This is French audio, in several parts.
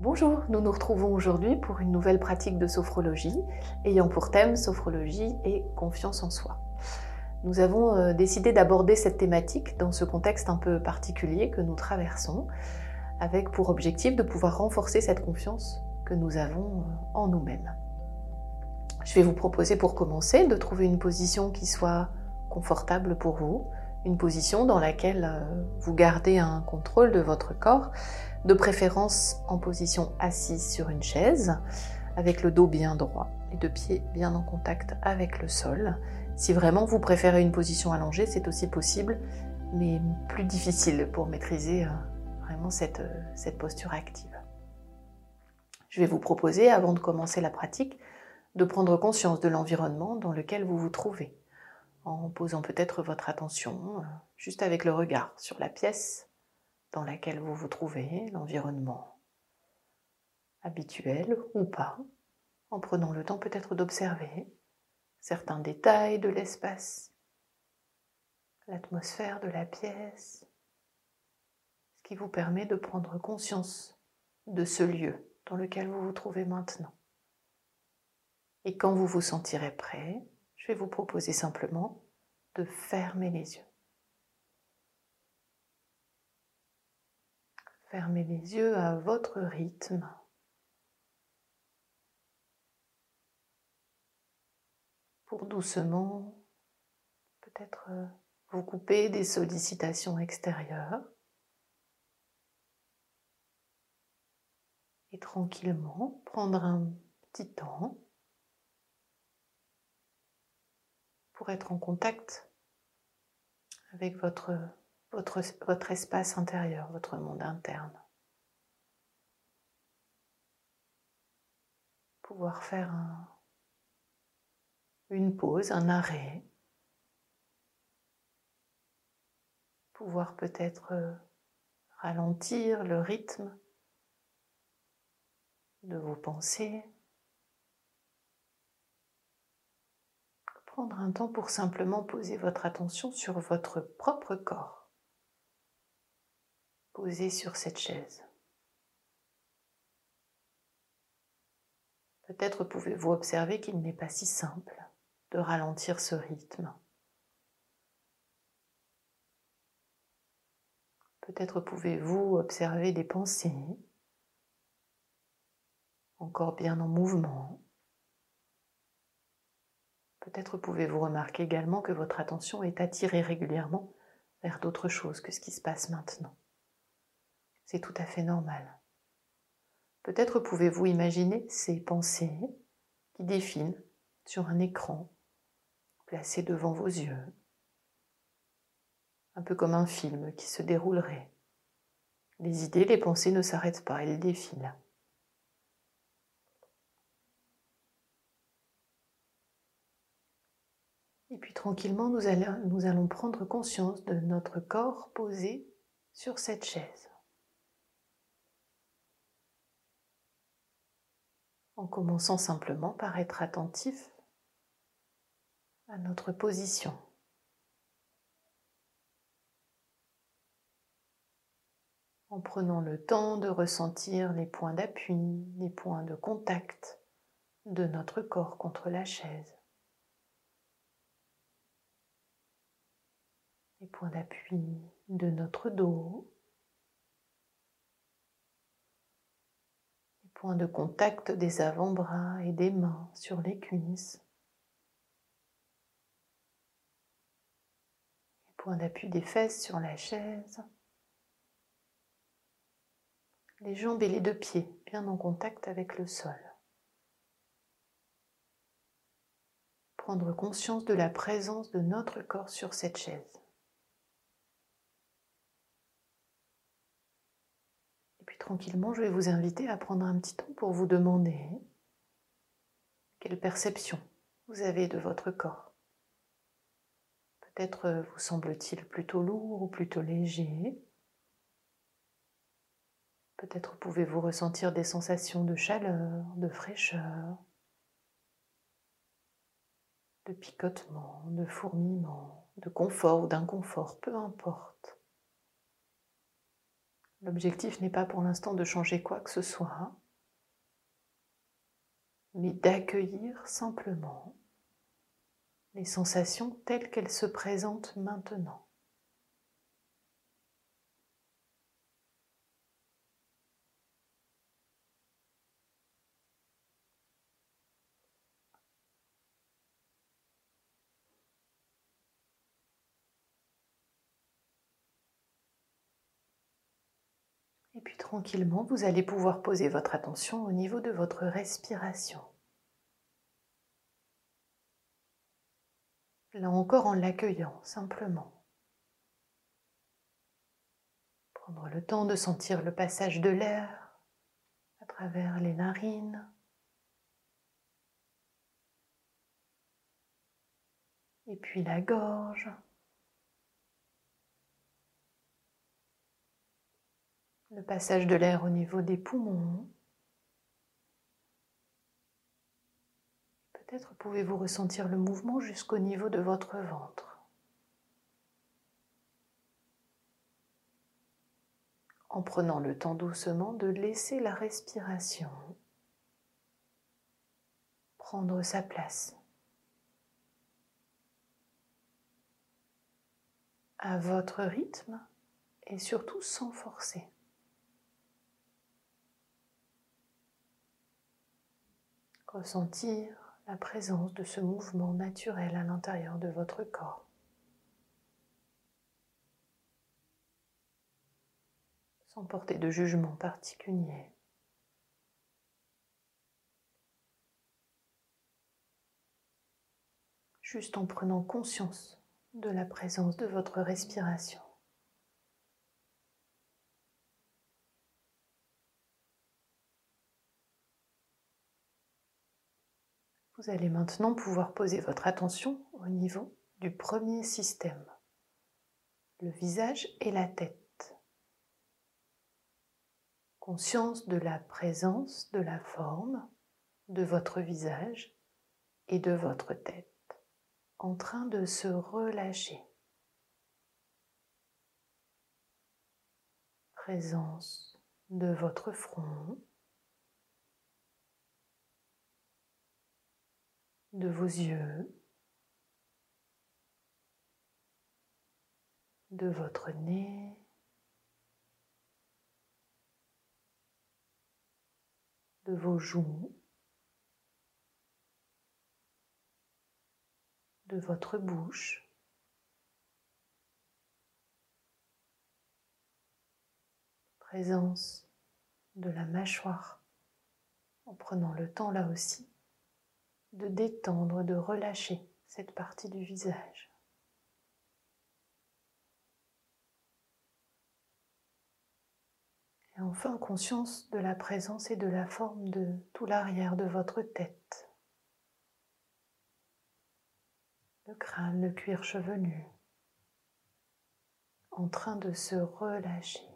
Bonjour, nous nous retrouvons aujourd'hui pour une nouvelle pratique de sophrologie ayant pour thème sophrologie et confiance en soi. Nous avons euh, décidé d'aborder cette thématique dans ce contexte un peu particulier que nous traversons, avec pour objectif de pouvoir renforcer cette confiance que nous avons euh, en nous-mêmes. Je vais vous proposer pour commencer de trouver une position qui soit confortable pour vous, une position dans laquelle euh, vous gardez un contrôle de votre corps, de préférence en position assise sur une chaise, avec le dos bien droit, les deux pieds bien en contact avec le sol. Si vraiment vous préférez une position allongée, c'est aussi possible, mais plus difficile pour maîtriser euh, vraiment cette, euh, cette posture active. Je vais vous proposer, avant de commencer la pratique, de prendre conscience de l'environnement dans lequel vous vous trouvez en posant peut-être votre attention euh, juste avec le regard sur la pièce dans laquelle vous vous trouvez, l'environnement habituel ou pas, en prenant le temps peut-être d'observer certains détails de l'espace, l'atmosphère de la pièce, ce qui vous permet de prendre conscience de ce lieu dans lequel vous vous trouvez maintenant. Et quand vous vous sentirez prêt, je vais vous proposer simplement de fermer les yeux. Fermez les yeux à votre rythme. Pour doucement, peut-être euh, vous couper des sollicitations extérieures. Et tranquillement prendre un petit temps pour être en contact avec votre, votre, espace intérieur, votre monde interne. Pouvoir faire une pause, un arrêt. Pouvoir peut-être euh, ralentir le rythme de vos pensées. prendre un temps pour simplement poser votre attention sur votre propre corps, posé sur cette chaise. Peut-être pouvez-vous observer qu'il n'est pas si simple de ralentir ce rythme. Peut-être pouvez-vous observer des pensées encore bien en mouvement. Peut-être pouvez-vous remarquer également que votre attention est attirée régulièrement vers d'autres choses que ce qui se passe maintenant. C'est tout à fait normal. Peut-être pouvez-vous imaginer ces pensées qui défilent sur un écran placé devant vos yeux, un peu comme un film qui se déroulerait. Les idées, les pensées ne s'arrêtent pas, elles défilent. Et puis tranquillement, nous allons, prendre conscience de notre corps posé sur cette chaise. En commençant simplement par être attentif à notre position. En prenant le temps de ressentir les points d'appui, les points de contact de notre corps contre la chaise. les points d'appui de notre dos, les points de contact des avant-bras et des mains sur les cuisses, les points d'appui des fesses sur la chaise, les jambes et les deux pieds bien en contact avec le sol. Prendre conscience de la présence de notre corps sur cette chaise. Tranquillement, je vais vous inviter à prendre un petit temps pour vous demander quelle perception vous avez de votre corps. Peut-être euh, vous semble-t-il plutôt lourd ou plutôt léger. Peut-être pouvez-vous ressentir des sensations de chaleur, de fraîcheur, de picotement, de fourmillement, de confort ou d'inconfort, peu importe L'objectif n'est pas pour l'instant de changer quoi que ce soit, mais d'accueillir simplement les sensations telles qu'elles se présentent maintenant. Et puis tranquillement, vous allez pouvoir poser votre attention au niveau de votre respiration. Là encore en l'accueillant simplement. Prendre le temps de sentir le passage de l'air à travers les narines. Et puis la gorge. Le passage de l'air au niveau des poumons. Peut-être pouvez-vous ressentir le mouvement jusqu'au niveau de votre ventre. En prenant le temps doucement de laisser la respiration prendre sa place. À votre rythme et surtout sans forcer. Ressentir la présence de ce mouvement naturel à l'intérieur de votre corps. Sans porter de jugement particulier. Juste en prenant conscience de la présence de votre respiration. Vous allez maintenant pouvoir poser votre attention au niveau du premier système, le visage et la tête. Conscience de la présence, de la forme de votre visage et de votre tête en train de se relâcher. Présence de votre front, de vos yeux, de votre nez, de vos joues, de votre bouche. Présence de la mâchoire en prenant le temps là aussi de détendre, de relâcher cette partie du visage. Et enfin, conscience de la présence et de la forme de tout l'arrière de votre tête. Le crâne, le cuir chevelu, en train de se relâcher.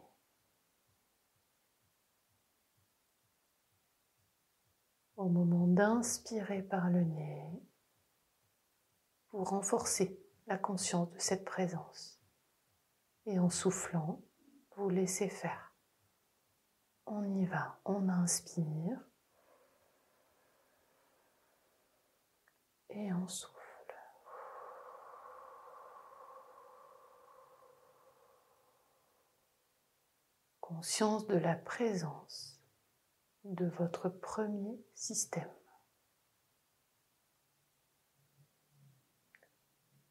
Au moment d'inspirer par le nez, vous renforcez la conscience de cette présence. Et en soufflant, vous laissez faire. On y va, on inspire. Et on souffle. Conscience de la présence de votre premier système.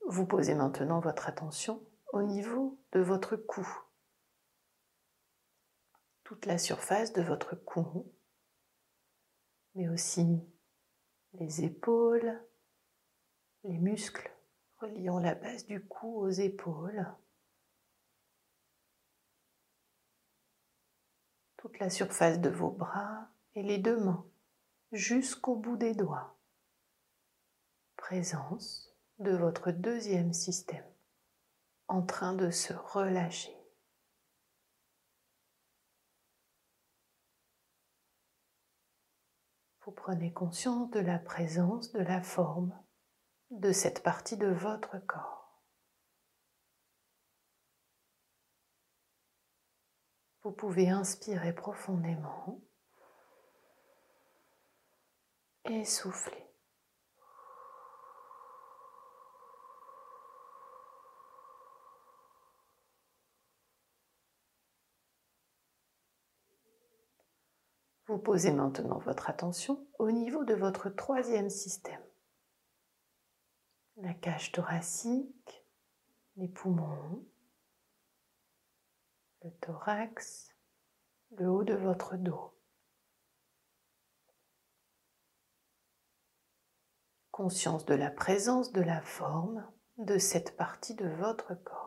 Vous posez maintenant votre attention au niveau de votre cou, toute la surface de votre cou, mais aussi les épaules, les muscles reliant la base du cou aux épaules, toute la surface de vos bras et les deux mains jusqu'au bout des doigts. Présence de votre deuxième système en train de se relâcher. Vous prenez conscience de la présence, de la forme de cette partie de votre corps. Vous pouvez inspirer profondément et souffler. Vous posez maintenant votre attention au niveau de votre troisième système. La cage thoracique, les poumons, le thorax, le haut de votre dos. Conscience de la présence de la forme de cette partie de votre corps.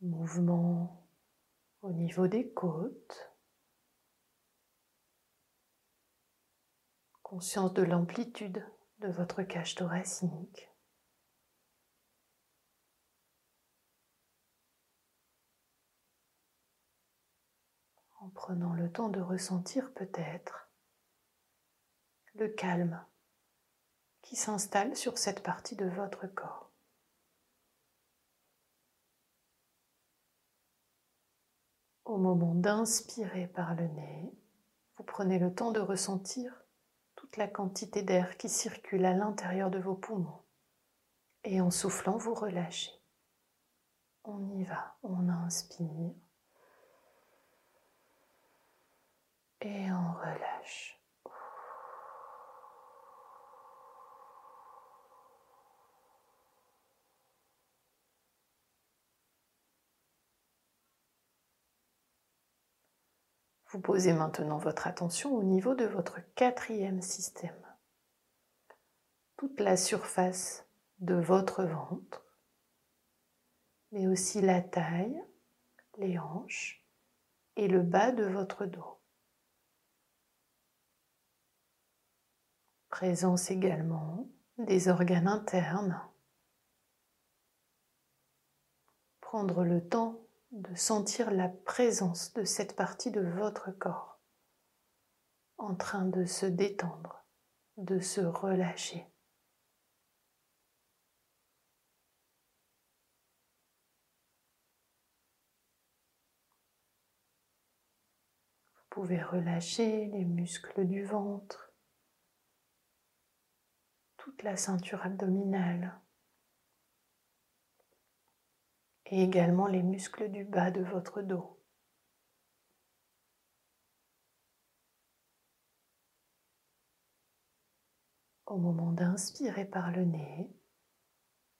mouvement au niveau des côtes, conscience de l'amplitude de votre cage thoracique. En prenant le temps de ressentir peut-être le calme qui s'installe sur cette partie de votre corps. Au moment d'inspirer par le nez, vous prenez le temps de ressentir toute la quantité d'air qui circule à l'intérieur de vos poumons. Et en soufflant, vous relâchez. On y va, on inspire et on relâche. Vous posez maintenant votre attention au niveau de votre quatrième système. Toute la surface de votre ventre, mais aussi la taille, les hanches et le bas de votre dos. Présence également des organes internes. Prendre le temps de sentir la présence de cette partie de votre corps en train de se détendre, de se relâcher. Vous pouvez relâcher les muscles du ventre, toute la ceinture abdominale, et également les muscles du bas de votre dos. Au moment d'inspirer par le nez,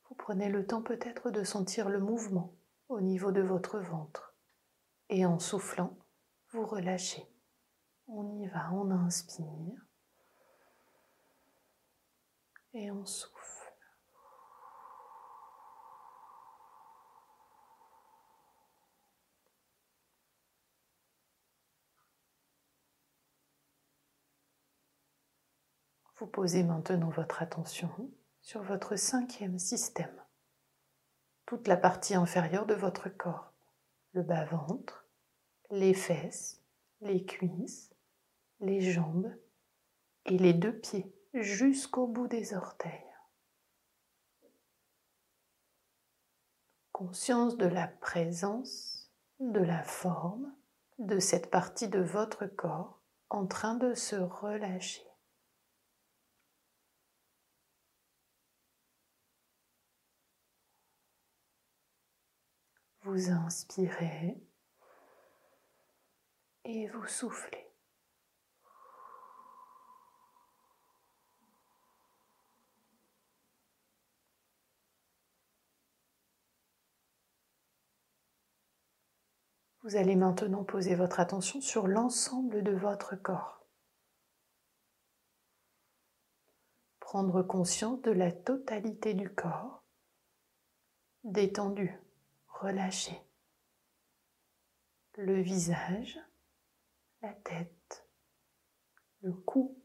vous prenez le temps peut-être de sentir le mouvement au niveau de votre ventre et en soufflant, vous relâchez. On y va, on inspire et on souffle. Vous posez maintenant votre attention sur votre cinquième système, toute la partie inférieure de votre corps, le bas-ventre, les fesses, les cuisses, les jambes et les deux pieds jusqu'au bout des orteils. Conscience de la présence, de la forme de cette partie de votre corps en train de se relâcher. Vous inspirez et vous soufflez. Vous allez maintenant poser votre attention sur l'ensemble de votre corps. Prendre conscience de la totalité du corps, détendu relâchez le visage, la tête, le cou,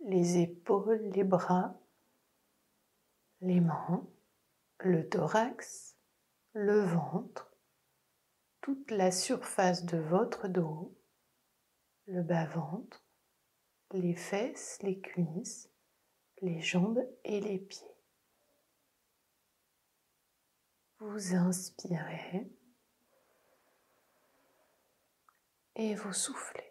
les épaules, les bras, les mains, le thorax, le ventre, toute la surface de votre dos, le bas-ventre, les fesses, les cuisses, les jambes et les pieds. Vous inspirez et vous soufflez.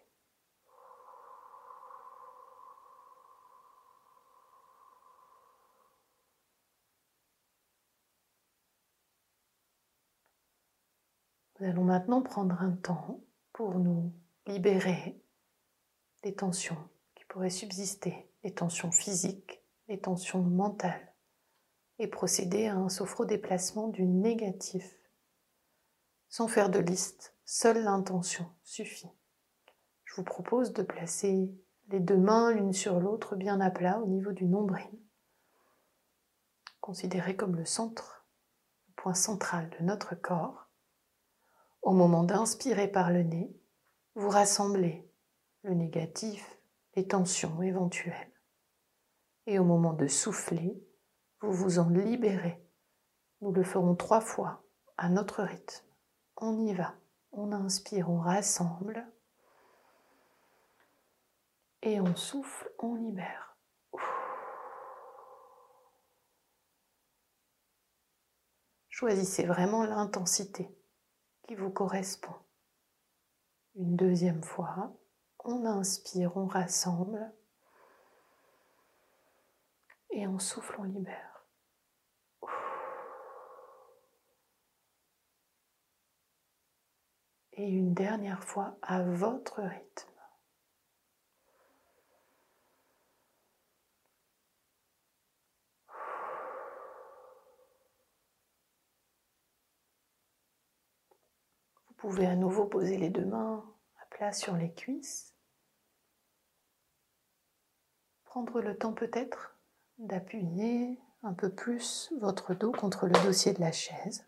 Nous allons maintenant prendre un temps pour nous libérer des tensions qui pourraient subsister, des tensions physiques, des tensions mentales, et procéder à un sophro-déplacement du négatif. Sans faire de liste, seule l'intention suffit. Je vous propose de placer les deux mains l'une sur l'autre bien à plat au niveau du nombril, considéré comme le centre, le point central de notre corps au moment d'inspirer par le nez, vous rassemblez le négatif, les tensions éventuelles. Et au moment de souffler, vous vous en libérez. Nous le ferons trois fois à notre rythme. On y va. On inspire, on rassemble. Et on souffle, on libère. Choisissez vraiment l'intensité vous correspond. Une deuxième fois, on inspire, on rassemble et on souffle, on libère. Et une dernière fois à votre rythme. Pouvez à nouveau poser les deux mains à plat sur les cuisses. Prendre le temps peut-être d'appuyer un peu plus votre dos contre le dossier de la chaise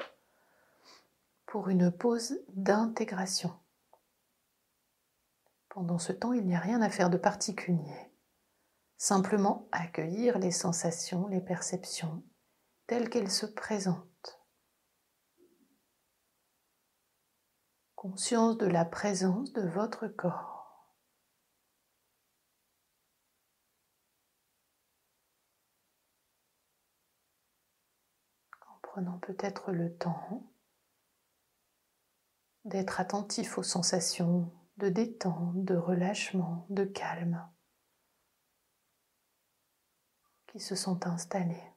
pour une pause d'intégration. Pendant ce temps, il n'y a rien à faire de particulier. Simplement accueillir les sensations, les perceptions telles qu'elles se présentent. Conscience de la présence de votre corps. En prenant peut-être le temps d'être attentif aux sensations de détente, de relâchement, de calme qui se sont installées.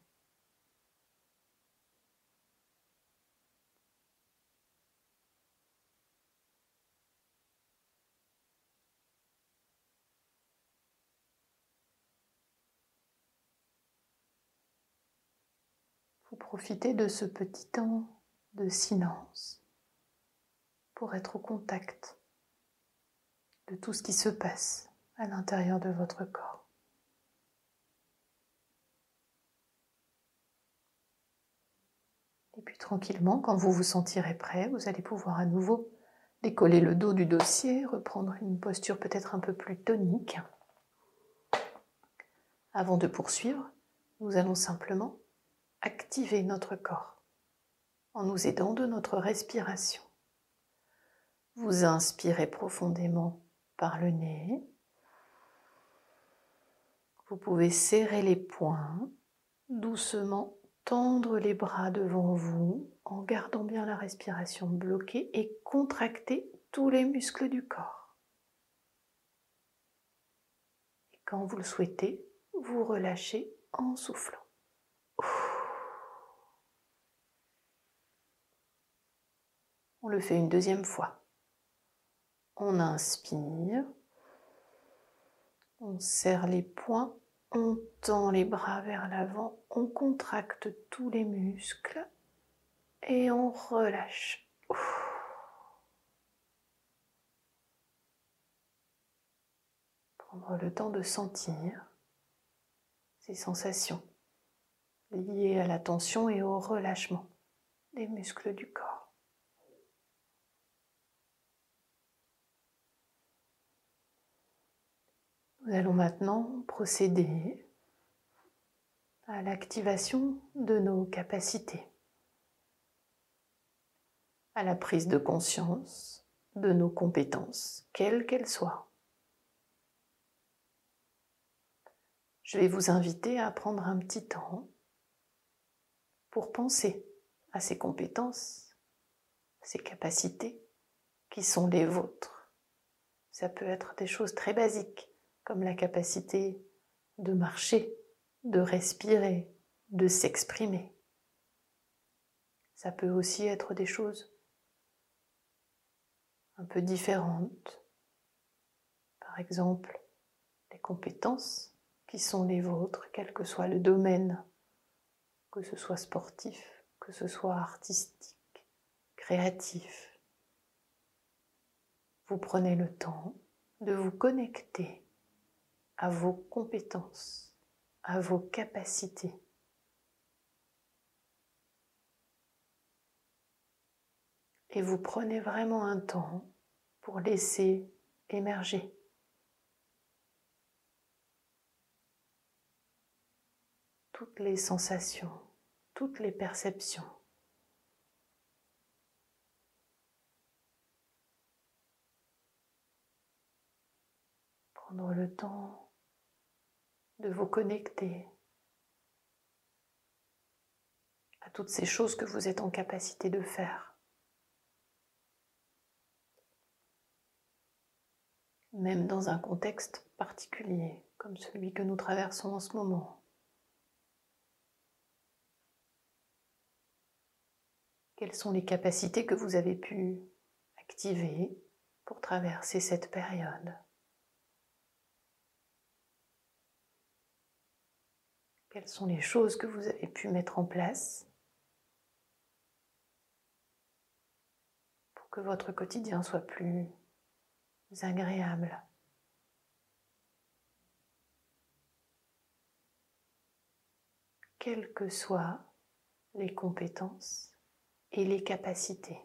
Profitez de ce petit temps de silence pour être au contact de tout ce qui se passe à l'intérieur de votre corps. Et puis tranquillement, quand vous vous sentirez prêt, vous allez pouvoir à nouveau décoller le dos du dossier, reprendre une posture peut-être un peu plus tonique. Avant de poursuivre, nous allons simplement activer notre corps en nous aidant de notre respiration. Vous inspirez profondément par le nez. Vous pouvez serrer les poings, doucement tendre les bras devant vous en gardant bien la respiration bloquée et contracter tous les muscles du corps. Et quand vous le souhaitez, vous relâchez en soufflant. On le fait une deuxième fois. On inspire. On serre les poings. On tend les bras vers l'avant. On contracte tous les muscles. Et on relâche. Prendre le temps de sentir ces sensations liées à la tension et au relâchement des muscles du corps. Nous allons maintenant procéder à l'activation de nos capacités, à la prise de conscience de nos compétences, quelles qu'elles soient. Je vais vous inviter à prendre un petit temps pour penser à ces compétences, ces capacités qui sont les vôtres. Ça peut être des choses très basiques, comme la capacité de marcher, de respirer, de s'exprimer. Ça peut aussi être des choses un peu différentes. Par exemple, les compétences qui sont les vôtres, quel que soit le domaine, que ce soit sportif, que ce soit artistique, créatif. Vous prenez le temps de vous connecter à vos compétences, à vos capacités. Et vous prenez vraiment un temps pour laisser émerger toutes les sensations, toutes les perceptions. Prendre le temps de vous connecter à toutes ces choses que vous êtes en capacité de faire. Même dans un contexte particulier comme celui que nous traversons en ce moment. Quelles sont les capacités que vous avez pu activer pour traverser cette période? Quelles sont les choses que vous avez pu mettre en place pour que votre quotidien soit plus agréable? Quelles que soient les compétences et les capacités.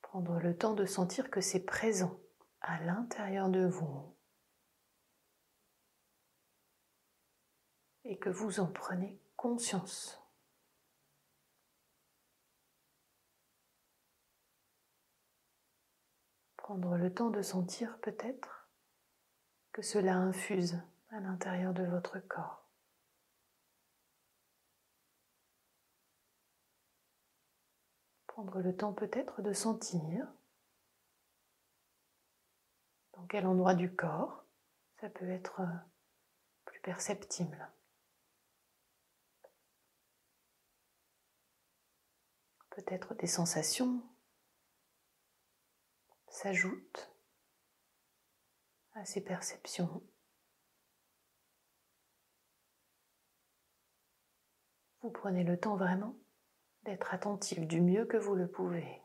Prendre le temps de sentir que c'est présent à l'intérieur de vous que vous en prenez conscience. Prendre le temps de sentir peut-être que cela infuse à l'intérieur de votre corps. prendre le temps peut-être de sentir dans quel endroit du corps ça peut être plus perceptible. Peut-être des sensations s'ajoutent à ces perceptions. Vous prenez le temps vraiment d'être attentif du mieux que vous le pouvez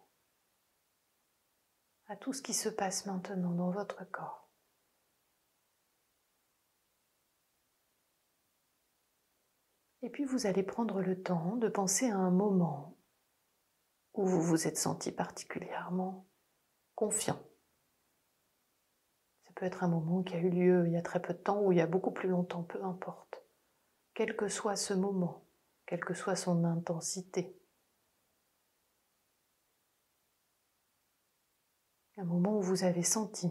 à tout ce qui se passe maintenant dans votre corps. Et puis vous allez prendre le temps de penser à un moment où vous vous êtes senti particulièrement confiant. Ça peut être un moment qui a eu lieu il y a très peu de temps ou il y a beaucoup plus longtemps, peu importe. Quel que soit ce moment, quelle que soit son intensité, un moment où vous avez senti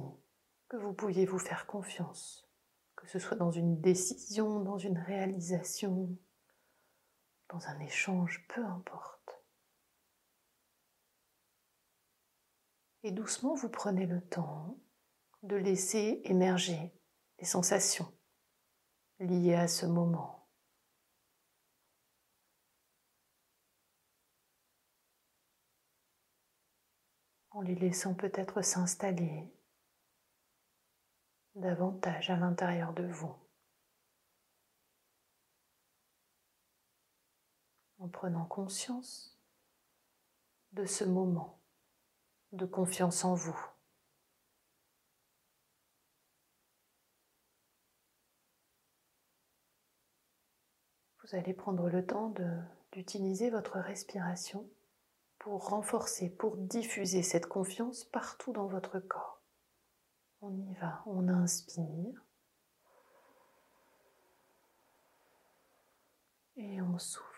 que vous pouviez vous faire confiance, que ce soit dans une décision, dans une réalisation, dans un échange, peu importe. Et doucement, vous prenez le temps de laisser émerger les sensations liées à ce moment. en les laissant peut-être s'installer davantage à l'intérieur de vous. En prenant conscience de ce moment de confiance en vous. Vous allez prendre le temps d'utiliser votre respiration pour renforcer, pour diffuser cette confiance partout dans votre corps. On y va, on inspire et on souffle.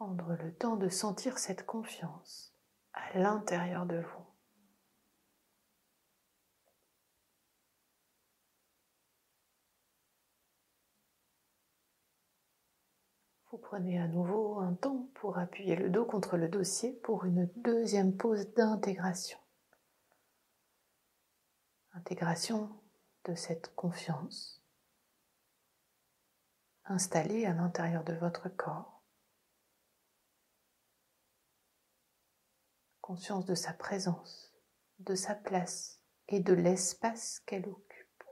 Prendre le temps de sentir cette confiance à l'intérieur de vous. Vous prenez à nouveau un temps pour appuyer le dos contre le dossier pour une deuxième pause d'intégration. Intégration de cette confiance installée à l'intérieur de votre corps. Conscience de sa présence, de sa place et de l'espace qu'elle occupe.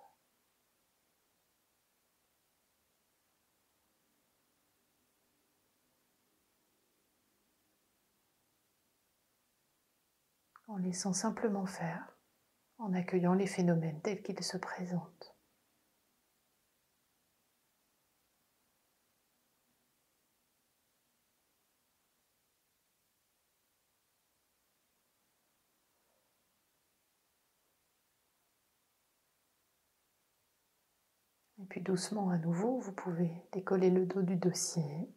en laissant simplement faire, en accueillant les phénomènes tels qu'ils se présentent. Puis doucement à nouveau, vous pouvez décoller le dos du dossier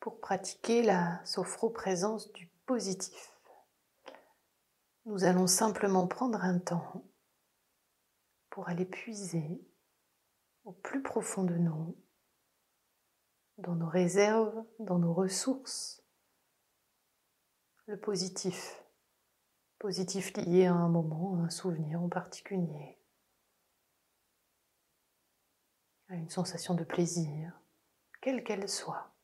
pour pratiquer la sophroprésence du positif. Nous allons simplement prendre un temps pour aller puiser au plus profond de nous, dans nos réserves, dans nos ressources, le positif, positif lié à un moment, à un souvenir en particulier, à une sensation de plaisir, quelle qu'elle soit.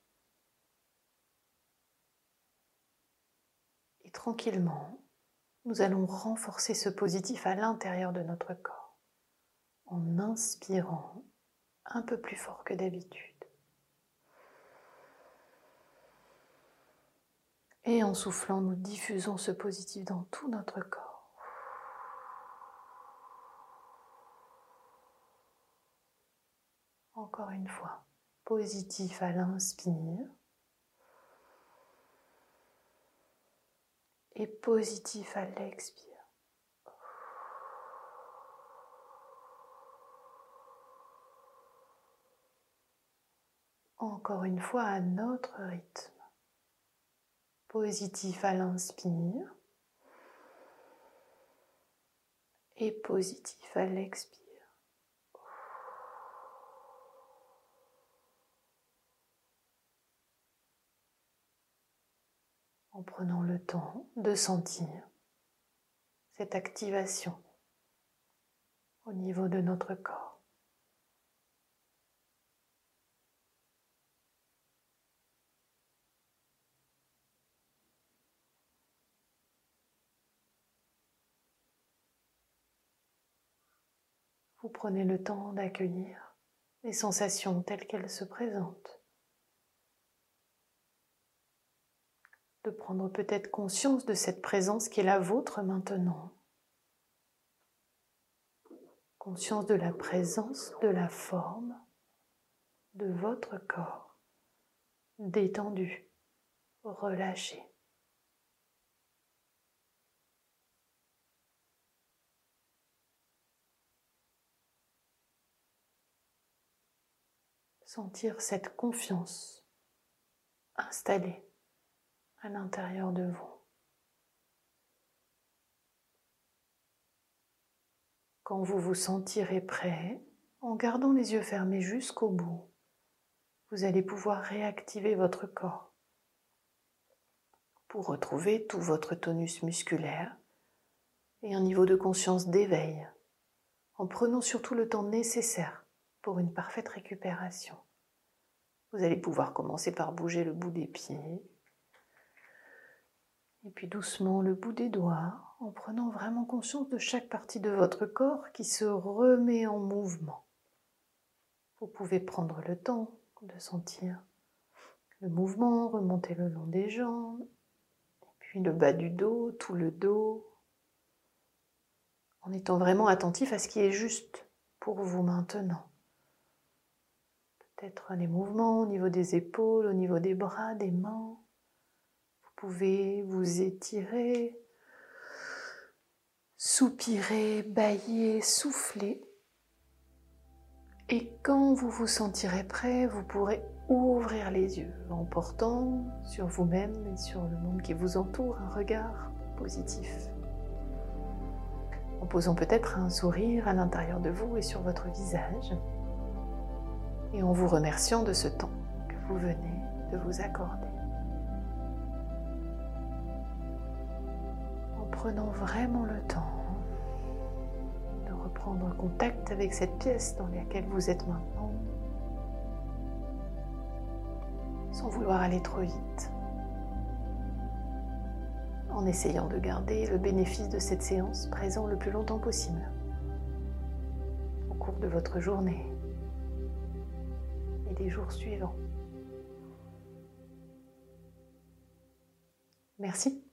tranquillement, nous allons renforcer ce positif à l'intérieur de notre corps en inspirant un peu plus fort que d'habitude. Et en soufflant, nous diffusons ce positif dans tout notre corps. Encore une fois, positif à l'inspire et positif à l'expire. Encore une fois à notre rythme. Positif à l'inspire et positif à l'expire. en prenant le temps de sentir cette activation au niveau de notre corps. Vous prenez le temps d'accueillir les sensations telles qu'elles se présentent. de prendre peut-être conscience de cette présence qui est la vôtre maintenant. Conscience de la présence, de la forme de votre corps, détendu, relâché. Sentir cette confiance installée à l'intérieur de vous. Quand vous vous sentirez prêt, en gardant les yeux fermés jusqu'au bout, vous allez pouvoir réactiver votre corps pour retrouver tout votre tonus musculaire et un niveau de conscience d'éveil, en prenant surtout le temps nécessaire pour une parfaite récupération. Vous allez pouvoir commencer par bouger le bout des pieds, et puis doucement le bout des doigts en prenant vraiment conscience de chaque partie de votre corps qui se remet en mouvement. Vous pouvez prendre le temps de sentir le mouvement remonter le long des jambes, et puis le bas du dos, tout le dos, en étant vraiment attentif à ce qui est juste pour vous maintenant. Peut-être les mouvements au niveau des épaules, au niveau des bras, des mains pouvez vous étirer, soupirer, bailler, souffler Et quand vous vous sentirez prêt, vous pourrez ouvrir les yeux en portant sur vous-même et sur le monde qui vous entoure un regard positif. En posant peut-être un sourire à l'intérieur de vous et sur votre visage. Et en vous remerciant de ce temps que vous venez de vous accorder. En prenant vraiment le temps de reprendre contact avec cette pièce dans laquelle vous êtes maintenant sans vouloir aller trop vite, en essayant de garder le bénéfice de cette séance présent le plus longtemps possible au cours de votre journée des jours suivants. Merci.